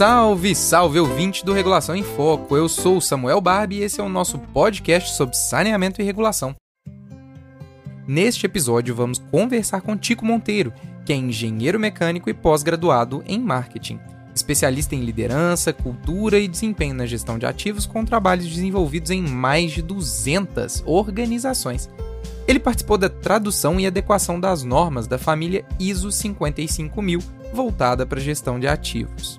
Salve, salve ouvinte do Regulação em Foco. Eu sou o Samuel Barbie e esse é o nosso podcast sobre saneamento e regulação. Neste episódio vamos conversar com Tico Monteiro, que é engenheiro mecânico e pós-graduado em marketing, especialista em liderança, cultura e desempenho na gestão de ativos com trabalhos desenvolvidos em mais de 200 organizações. Ele participou da tradução e adequação das normas da família ISO 55000 voltada para gestão de ativos.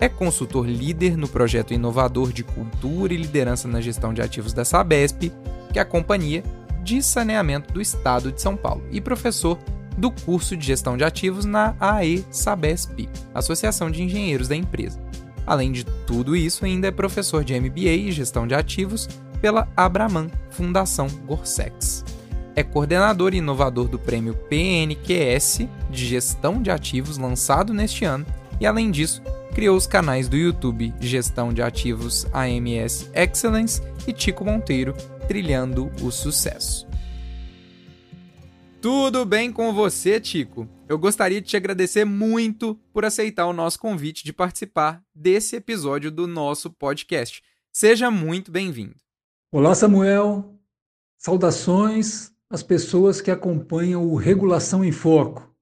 É consultor líder no projeto inovador de cultura e liderança na gestão de ativos da Sabesp, que é a companhia de saneamento do estado de São Paulo, e professor do curso de gestão de ativos na AE Sabesp, Associação de Engenheiros da empresa. Além de tudo isso, ainda é professor de MBA e gestão de ativos pela Abraman Fundação Gorsex. É coordenador e inovador do prêmio PNQS de Gestão de Ativos lançado neste ano e, além disso, criou os canais do YouTube Gestão de Ativos AMS Excellence e Tico Monteiro Trilhando o Sucesso. Tudo bem com você, Tico? Eu gostaria de te agradecer muito por aceitar o nosso convite de participar desse episódio do nosso podcast. Seja muito bem-vindo. Olá, Samuel. Saudações às pessoas que acompanham o Regulação em Foco.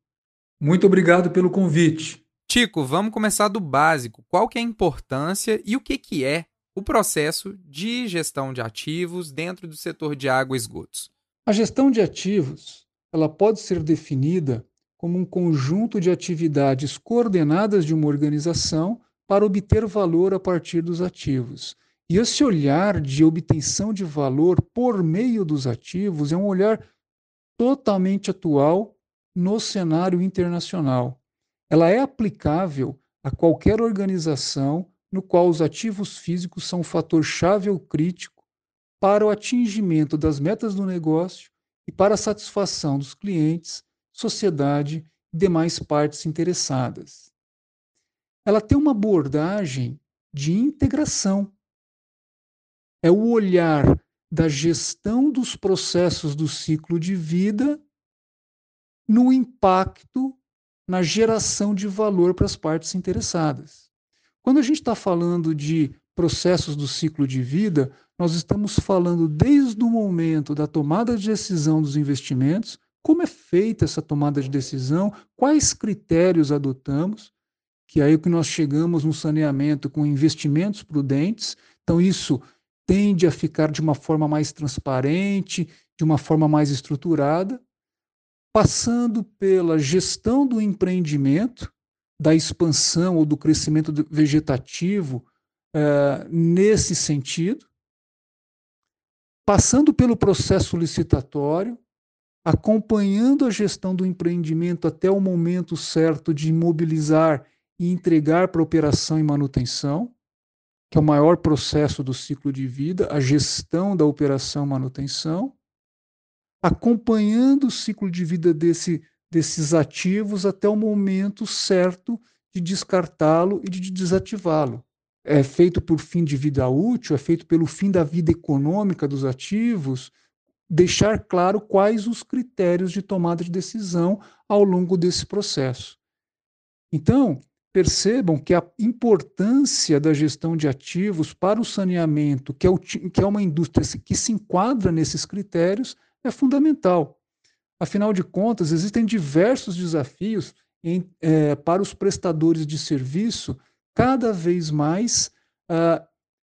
Muito obrigado pelo convite. Tico, vamos começar do básico. Qual que é a importância e o que, que é o processo de gestão de ativos dentro do setor de água e esgotos? A gestão de ativos ela pode ser definida como um conjunto de atividades coordenadas de uma organização para obter valor a partir dos ativos. E esse olhar de obtenção de valor por meio dos ativos é um olhar totalmente atual no cenário internacional ela é aplicável a qualquer organização no qual os ativos físicos são um fator chave ou crítico para o atingimento das metas do negócio e para a satisfação dos clientes, sociedade e demais partes interessadas. Ela tem uma abordagem de integração. É o olhar da gestão dos processos do ciclo de vida no impacto na geração de valor para as partes interessadas. Quando a gente está falando de processos do ciclo de vida, nós estamos falando desde o momento da tomada de decisão dos investimentos, como é feita essa tomada de decisão, quais critérios adotamos, que é aí que nós chegamos no saneamento com investimentos prudentes. Então, isso tende a ficar de uma forma mais transparente, de uma forma mais estruturada passando pela gestão do empreendimento, da expansão ou do crescimento vegetativo uh, nesse sentido, passando pelo processo licitatório, acompanhando a gestão do empreendimento até o momento certo de imobilizar e entregar para operação e manutenção, que é o maior processo do ciclo de vida, a gestão da operação e manutenção, acompanhando o ciclo de vida desse, desses ativos até o momento certo de descartá-lo e de desativá-lo. É feito por fim de vida útil, é feito pelo fim da vida econômica dos ativos, deixar claro quais os critérios de tomada de decisão ao longo desse processo. Então, percebam que a importância da gestão de ativos para o saneamento, que é, o, que é uma indústria que se enquadra nesses critérios, é fundamental. Afinal de contas, existem diversos desafios em, é, para os prestadores de serviço cada vez mais uh,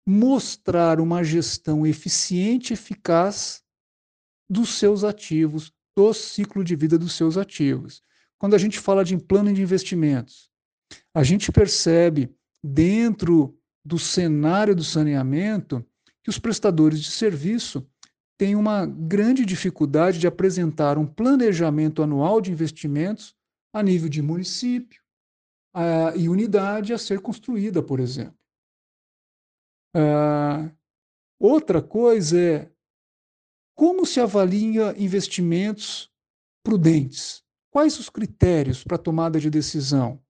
mostrar uma gestão eficiente e eficaz dos seus ativos, do ciclo de vida dos seus ativos. Quando a gente fala de plano de investimentos, a gente percebe dentro do cenário do saneamento que os prestadores de serviço tem uma grande dificuldade de apresentar um planejamento anual de investimentos a nível de município uh, e unidade a ser construída, por exemplo. Uh, outra coisa é como se avalia investimentos prudentes? Quais os critérios para tomada de decisão?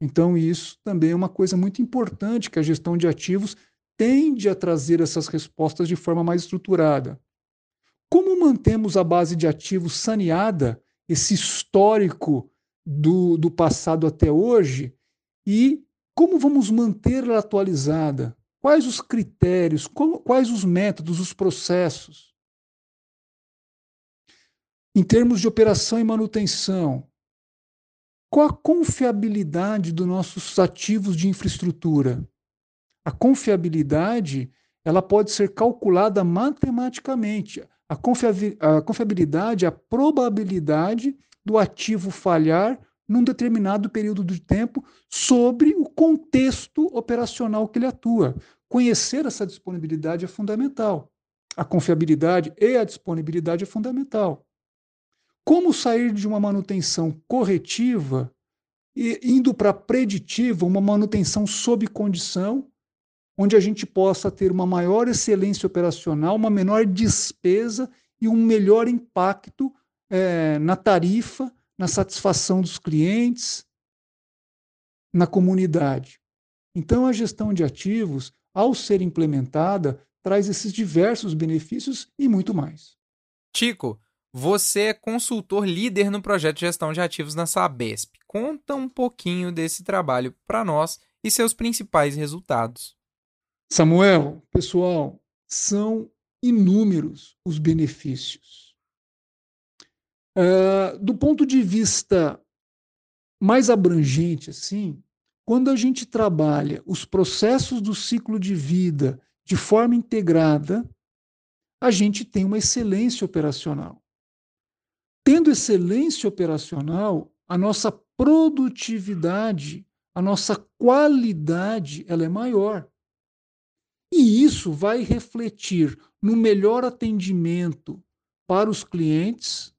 Então, isso também é uma coisa muito importante que a gestão de ativos tende a trazer essas respostas de forma mais estruturada. Como mantemos a base de ativos saneada, esse histórico do, do passado até hoje, e como vamos mantê-la atualizada? Quais os critérios? Como, quais os métodos, os processos? Em termos de operação e manutenção, qual a confiabilidade dos nossos ativos de infraestrutura? A confiabilidade ela pode ser calculada matematicamente. A, confiabilidade a probabilidade do ativo falhar num determinado período de tempo sobre o contexto operacional que ele atua. Conhecer essa disponibilidade é fundamental. A confiabilidade e a disponibilidade é fundamental. Como sair de uma manutenção corretiva e indo para preditiva, uma manutenção sob condição, onde a gente possa ter uma maior excelência operacional, uma menor despesa e um melhor impacto é, na tarifa, na satisfação dos clientes, na comunidade. Então, a gestão de ativos, ao ser implementada, traz esses diversos benefícios e muito mais. Tico, você é consultor líder no projeto de gestão de ativos na Sabesp. Conta um pouquinho desse trabalho para nós e seus principais resultados. Samuel, pessoal, são inúmeros os benefícios. Uh, do ponto de vista mais abrangente, assim, quando a gente trabalha os processos do ciclo de vida de forma integrada, a gente tem uma excelência operacional. Tendo excelência operacional, a nossa produtividade, a nossa qualidade, ela é maior. E isso vai refletir no melhor atendimento para os clientes,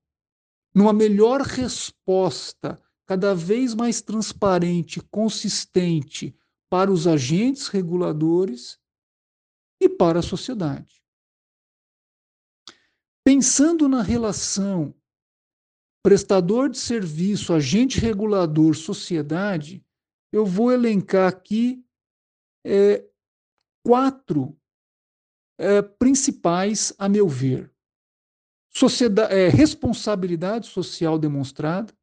numa melhor resposta cada vez mais transparente, consistente para os agentes reguladores e para a sociedade. Pensando na relação prestador de serviço, agente regulador, sociedade, eu vou elencar aqui é, quatro é, principais, a meu ver. Sociedade, é, responsabilidade social demonstrada,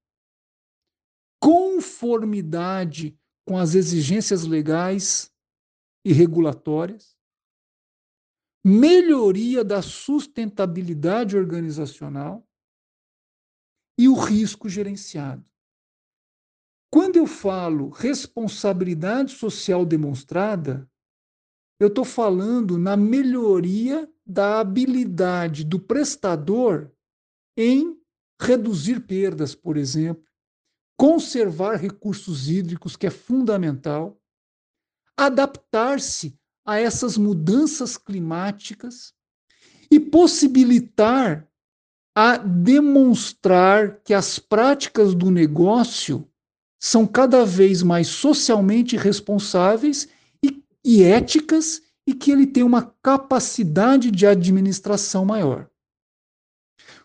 conformidade com as exigências legais e regulatórias, melhoria da sustentabilidade organizacional, e o risco gerenciado. Quando eu falo responsabilidade social demonstrada, eu estou falando na melhoria da habilidade do prestador em reduzir perdas, por exemplo, conservar recursos hídricos, que é fundamental, adaptar-se a essas mudanças climáticas e possibilitar a demonstrar que as práticas do negócio são cada vez mais socialmente responsáveis e, éticas e que ele tem uma capacidade de administração maior.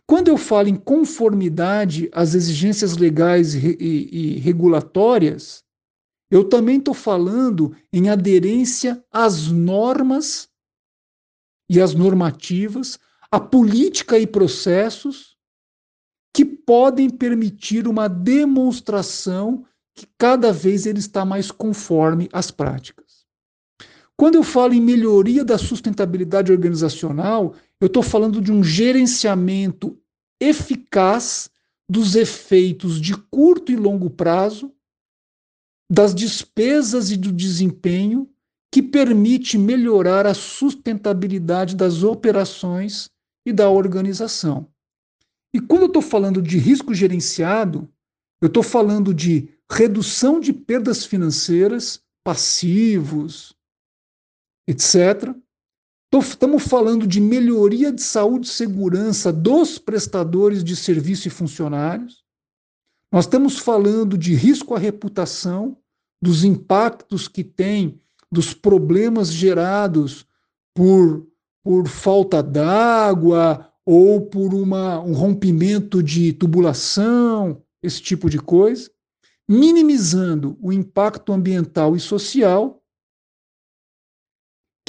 Quando eu falo em conformidade às exigências legais e, e, e regulatórias, eu também estou falando em aderência às normas e às normativas, a política e processos que podem permitir uma demonstração que cada vez ele está mais conforme às práticas. Quando eu falo em melhoria da sustentabilidade organizacional, eu estou falando de um gerenciamento eficaz dos efeitos de curto e longo prazo, das despesas e do desempenho, que permite melhorar a sustentabilidade das operações e da organização. E quando eu estou falando de risco gerenciado, eu estou falando de redução de perdas financeiras, passivos, etc. Estamos falando de melhoria de saúde e segurança dos prestadores de serviço e funcionários. Nós estamos falando de risco à reputação, dos impactos que tem, dos problemas gerados por por falta d'água ou por uma, um rompimento de tubulação, esse tipo de coisa, minimizando o impacto ambiental e social,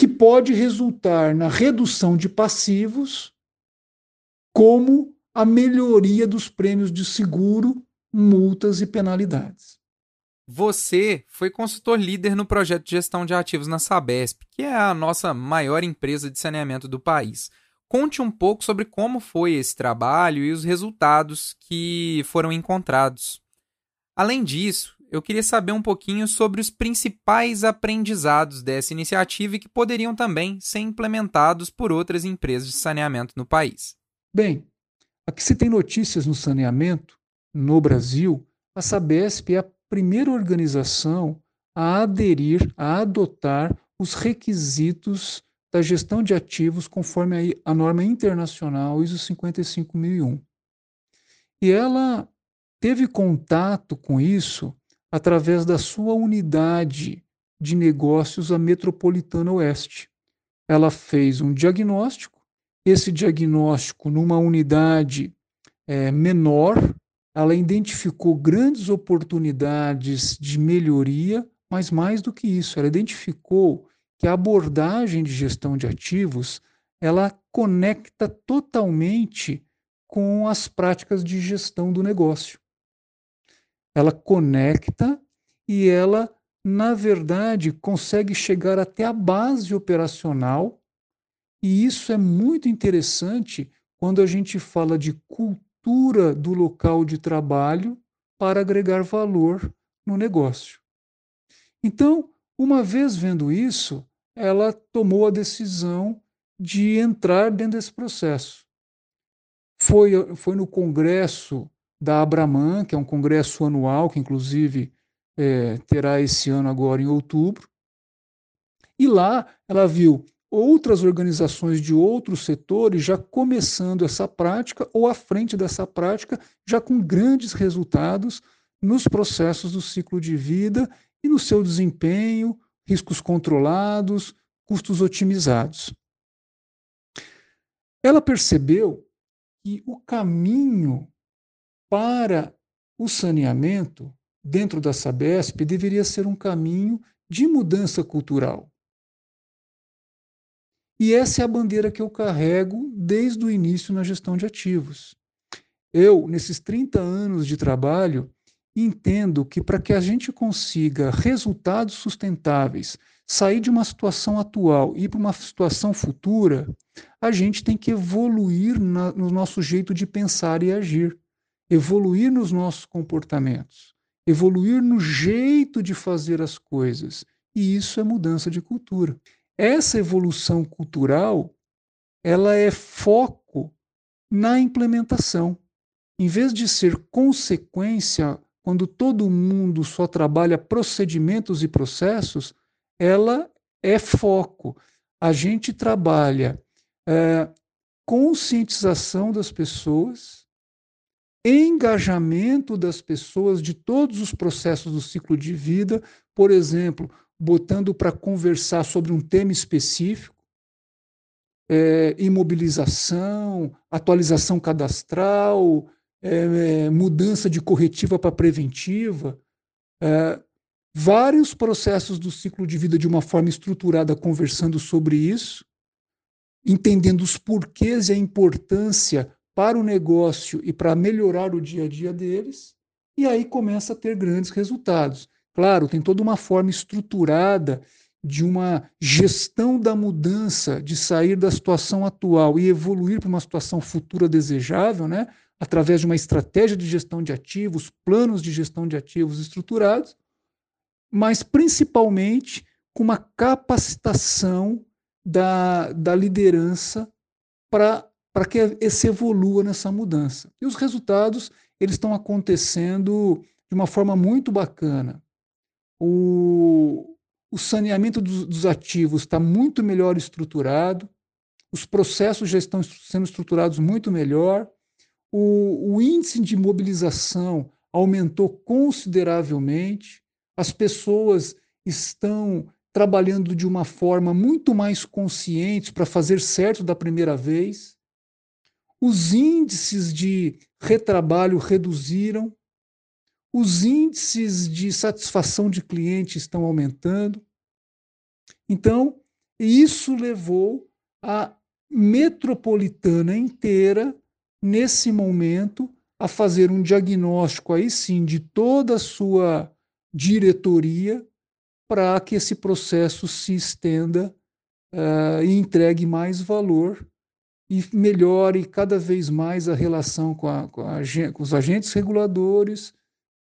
que pode resultar na redução de passivos, como a melhoria dos prêmios de seguro, multas e penalidades. Você foi consultor líder no projeto de gestão de ativos na Sabesp, que é a nossa maior empresa de saneamento do país. Conte um pouco sobre como foi esse trabalho e os resultados que foram encontrados. Além disso, eu queria saber um pouquinho sobre os principais aprendizados dessa iniciativa e que poderiam também ser implementados por outras empresas de saneamento no país. Bem, aqui se tem notícias no saneamento no Brasil. A Sabesp é a primeira organização a aderir, a adotar os requisitos da gestão de ativos conforme a, norma internacional ISO 55001. E ela teve contato com isso através da sua unidade de negócios, a Metropolitana Oeste. Ela fez um diagnóstico, esse diagnóstico numa unidade é, menor, ela identificou grandes oportunidades de melhoria, mas mais do que isso, ela identificou que a abordagem de gestão de ativos ela conecta totalmente com as práticas de gestão do negócio. Ela conecta e ela, na verdade, consegue chegar até a base operacional, e isso é muito interessante quando a gente fala de cultura do local de trabalho para agregar valor no negócio. Então, uma vez vendo isso, ela tomou a decisão de entrar dentro desse processo. Foi, foi no congresso da Abraman, que é um congresso anual, que inclusive é, terá esse ano agora em outubro. E lá ela viu outras organizações de outros setores já começando essa prática ou à frente dessa prática, já com grandes resultados nos processos do ciclo de vida e no seu desempenho, riscos controlados, custos otimizados. Ela percebeu que o caminho para o saneamento dentro da Sabesp deveria ser um caminho de mudança cultural. E essa é a bandeira que eu carrego desde o início na gestão de ativos. Eu, nesses 30 anos de trabalho, entendo que para que a gente consiga resultados sustentáveis, sair de uma situação atual e ir para uma situação futura, a gente tem que evoluir na, no nosso jeito de pensar e agir, evoluir nos nossos comportamentos, evoluir no jeito de fazer as coisas. E isso é mudança de cultura. Essa evolução cultural, ela é foco na implementação. Em vez de ser consequência, quando todo mundo só trabalha procedimentos e processos, ela é foco. A gente trabalha é, conscientização das pessoas, engajamento das pessoas de todos os processos do ciclo de vida, por exemplo, botando para conversar sobre um tema específico, é, imobilização, atualização cadastral, é, é, mudança de corretiva para preventiva, é, vários processos do ciclo de vida de uma forma estruturada conversando sobre isso, entendendo os porquês e a importância para o negócio e para melhorar o dia a dia deles, e aí começa a ter grandes resultados. Claro, tem toda uma forma estruturada de uma gestão da mudança, de sair da situação atual e evoluir para uma situação futura desejável, né? através de uma estratégia de gestão de ativos, planos de gestão de ativos estruturados, mas principalmente com uma capacitação da, da liderança para que se evolua nessa mudança. E os resultados eles estão acontecendo de uma forma muito bacana o, o saneamento dos, dos ativos está muito melhor estruturado, os processos já estão sendo estruturados muito melhor, o, o índice de mobilização aumentou consideravelmente, as pessoas estão trabalhando de uma forma muito mais consciente para fazer certo da primeira vez. Os índices de retrabalho reduziram, os índices de satisfação de cliente estão aumentando. Então, isso levou a metropolitana inteira, nesse momento, a fazer um diagnóstico aí sim de toda a sua diretoria para que esse processo se estenda uh, e entregue mais valor e melhore cada vez mais a relação com, a, com, a, com os agentes reguladores,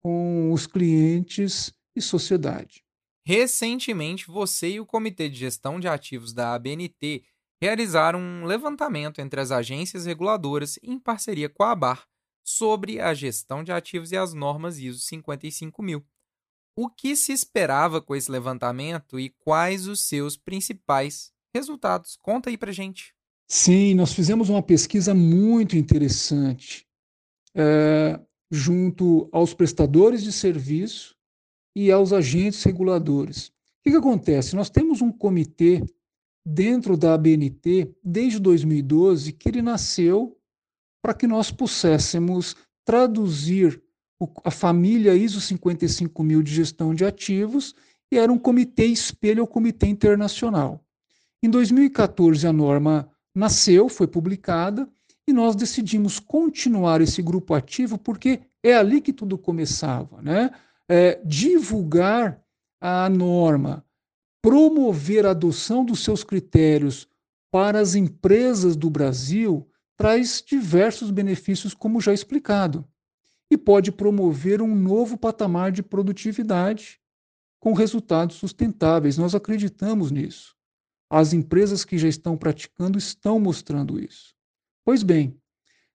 com os clientes e sociedade. Recentemente, você e o Comitê de Gestão de Ativos da ABNT realizaram um levantamento entre as agências reguladoras em parceria com a ABAR sobre a gestão de ativos e as normas ISO 55000. O que se esperava com esse levantamento e quais os seus principais resultados? Conta aí pra gente. Sim, nós fizemos uma pesquisa muito interessante é, junto aos prestadores de serviço e aos agentes reguladores. O que, que acontece? Nós temos um comitê dentro da ABNT desde 2012 que ele nasceu para que nós pudéssemos traduzir a família ISO 55000 de gestão de ativos e era um comitê espelho ao comitê internacional. Em 2014 a norma nasceu, foi publicada e nós decidimos continuar esse grupo ativo porque é ali que tudo começava, né? É, divulgar a norma, promover a adoção dos seus critérios para as empresas do Brasil traz diversos benefícios, como já explicado, e pode promover um novo patamar de produtividade com resultados sustentáveis. Nós acreditamos nisso. As empresas que já estão praticando estão mostrando isso. Pois bem,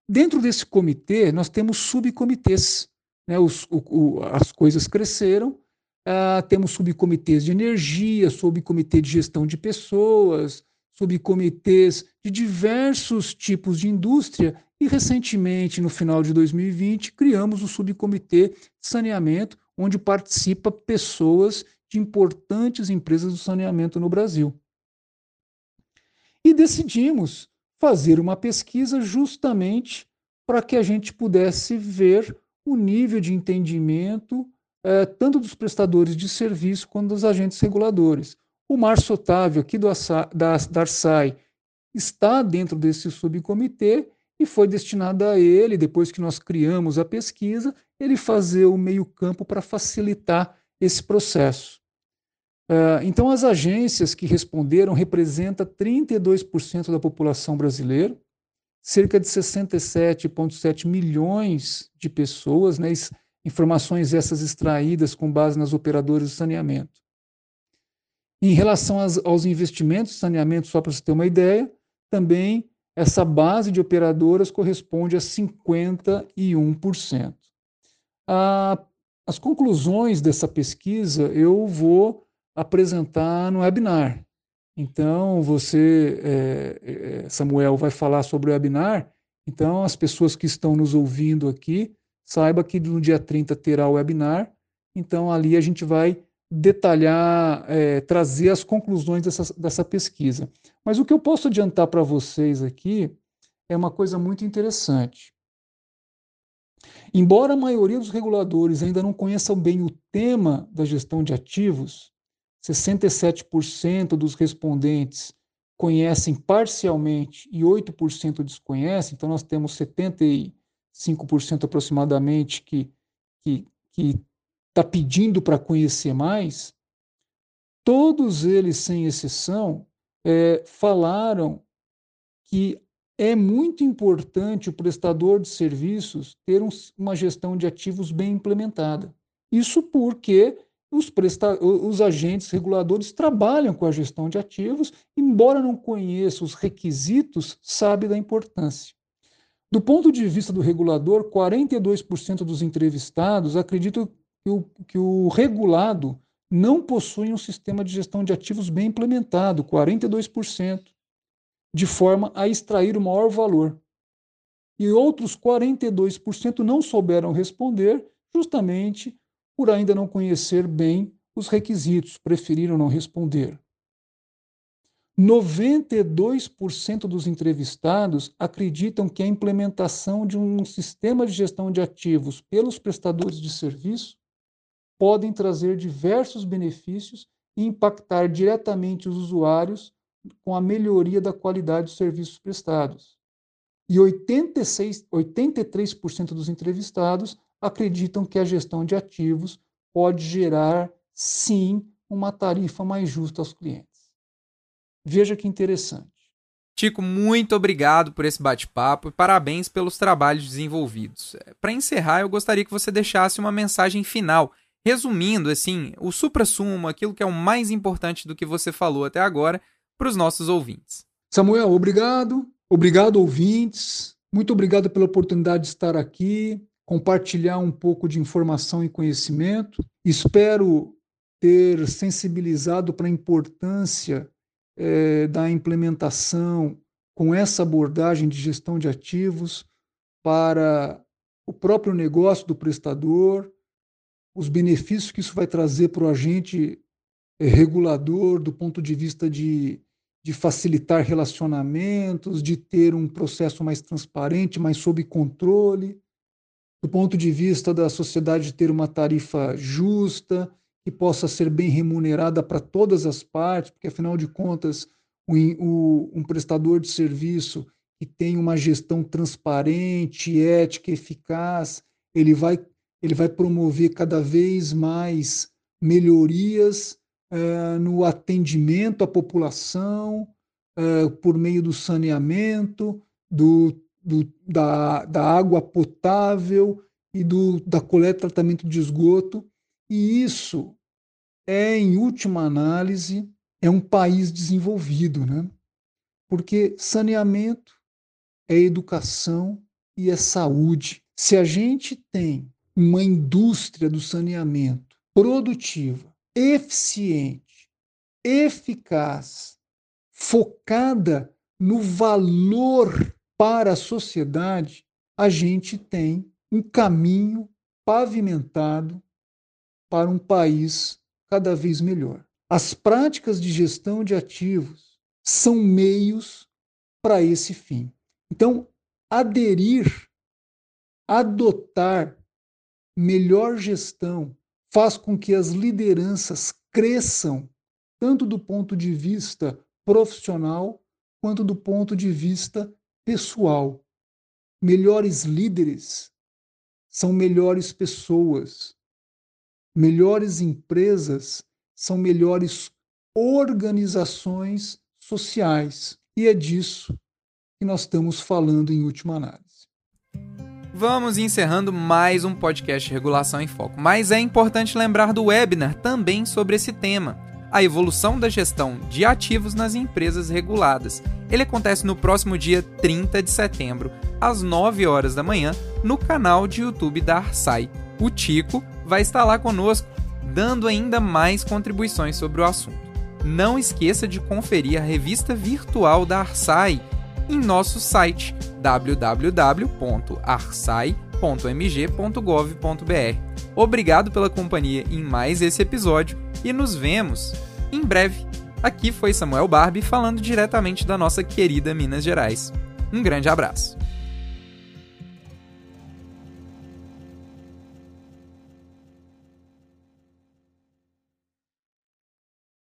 dentro desse comitê, nós temos subcomitês. Né? Os, o, o, as coisas cresceram, uh, temos subcomitês de energia, subcomitê de gestão de pessoas, subcomitês de diversos tipos de indústria e, recentemente, no final de 2020, criamos o subcomitê de saneamento, onde participa pessoas de importantes empresas do saneamento no Brasil. E decidimos fazer uma pesquisa justamente para que a gente pudesse ver o nível de entendimento eh, tanto dos prestadores de serviço quanto dos agentes reguladores. O Márcio Otávio, aqui do, da, da Arsai, está dentro desse subcomitê e foi destinado a ele, depois que nós criamos a pesquisa, ele fazer o meio-campo para facilitar esse processo. Uh, então, as agências que responderam representam 32% da população brasileira, cerca de 67,7 milhões de pessoas, né, informações essas extraídas com base nas operadoras de saneamento. Em relação aos, investimentos de saneamento, só para você ter uma ideia, também essa base de operadoras corresponde a 51%. Ah, as conclusões dessa pesquisa eu vou apresentar no webinar. Então, você, é, é, Samuel, vai falar sobre o webinar. Então, as pessoas que estão nos ouvindo aqui, saiba que no dia 30 terá o webinar. Então, ali a gente vai detalhar, é, trazer as conclusões dessa, dessa pesquisa. Mas o que eu posso adiantar para vocês aqui é uma coisa muito interessante. Embora a maioria dos reguladores ainda não conheçam bem o tema da gestão de ativos, 67% dos respondentes conhecem parcialmente e 8% desconhecem, então nós temos 75% aproximadamente que, que, está pedindo para conhecer mais, todos eles, sem exceção, é, falaram que é muito importante o prestador de serviços ter um, uma gestão de ativos bem implementada. Isso porque os, presta os agentes reguladores trabalham com a gestão de ativos, embora não conheçam os requisitos, sabe da importância. Do ponto de vista do regulador, 42% dos entrevistados acreditam que o, que o regulado não possui um sistema de gestão de ativos bem implementado, 42%, de forma a extrair o maior valor. E outros 42% não souberam responder, justamente por ainda não conhecer bem os requisitos, preferiram não responder. 92% dos entrevistados acreditam que a implementação de um sistema de gestão de ativos pelos prestadores de serviço podem trazer diversos benefícios e impactar diretamente os usuários com a melhoria da qualidade dos serviços prestados. E 86, 83% dos entrevistados acreditam que a gestão de ativos pode gerar, sim, uma tarifa mais justa aos clientes. Veja que interessante. Tico, muito obrigado por esse bate-papo e parabéns pelos trabalhos desenvolvidos. Para encerrar, eu gostaria que você deixasse uma mensagem final, resumindo assim, o supra-sumo, aquilo que é o mais importante do que você falou até agora, para os nossos ouvintes. Samuel, obrigado. Obrigado, ouvintes. Muito obrigado pela oportunidade de estar aqui, compartilhar um pouco de informação e conhecimento. Espero ter sensibilizado para a importância é, da implementação com essa abordagem de gestão de ativos para o próprio negócio do prestador, os benefícios que isso vai trazer para o agente é, regulador do ponto de vista de, de facilitar relacionamentos, de ter um processo mais transparente, mais sob controle, do ponto de vista da sociedade ter uma tarifa justa, que possa ser bem remunerada para todas as partes, porque afinal de contas, o, o, um prestador de serviço que tem uma gestão transparente, ética, eficaz, ele vai, ele vai promover cada vez mais melhorias uh, no atendimento à população, uh, por meio do saneamento, do, do, da, da água potável e do, da coleta e tratamento de esgoto. E isso é, em última análise, é um país desenvolvido, né? Porque saneamento é educação e é saúde. Se a gente tem uma indústria do saneamento produtiva, eficiente, eficaz, focada no valor para a sociedade, a gente tem um caminho pavimentado para um país cada vez melhor. As práticas de gestão de ativos são meios para esse fim. Então, aderir, adotar melhor gestão faz com que as lideranças cresçam, tanto do ponto de vista profissional quanto do ponto de vista pessoal. Melhores líderes são melhores pessoas, Melhores empresas são melhores organizações sociais. E é disso que nós estamos falando em última análise. Vamos encerrando mais um podcast Regulação em Foco, mas é importante lembrar do webinar também sobre esse tema, a evolução da gestão de ativos nas empresas reguladas. Ele acontece no próximo dia 30 de setembro, às 9 horas da manhã, no canal de YouTube da Arsai. O Tico vai estar lá conosco, dando ainda mais contribuições sobre o assunto. Não esqueça de conferir a revista virtual da Arsai em nosso site www.arsai.mg.gov.br. Obrigado pela companhia em mais esse episódio e nos vemos em breve. Aqui foi Samuel Barbie falando diretamente da nossa querida Minas Gerais. Um grande abraço.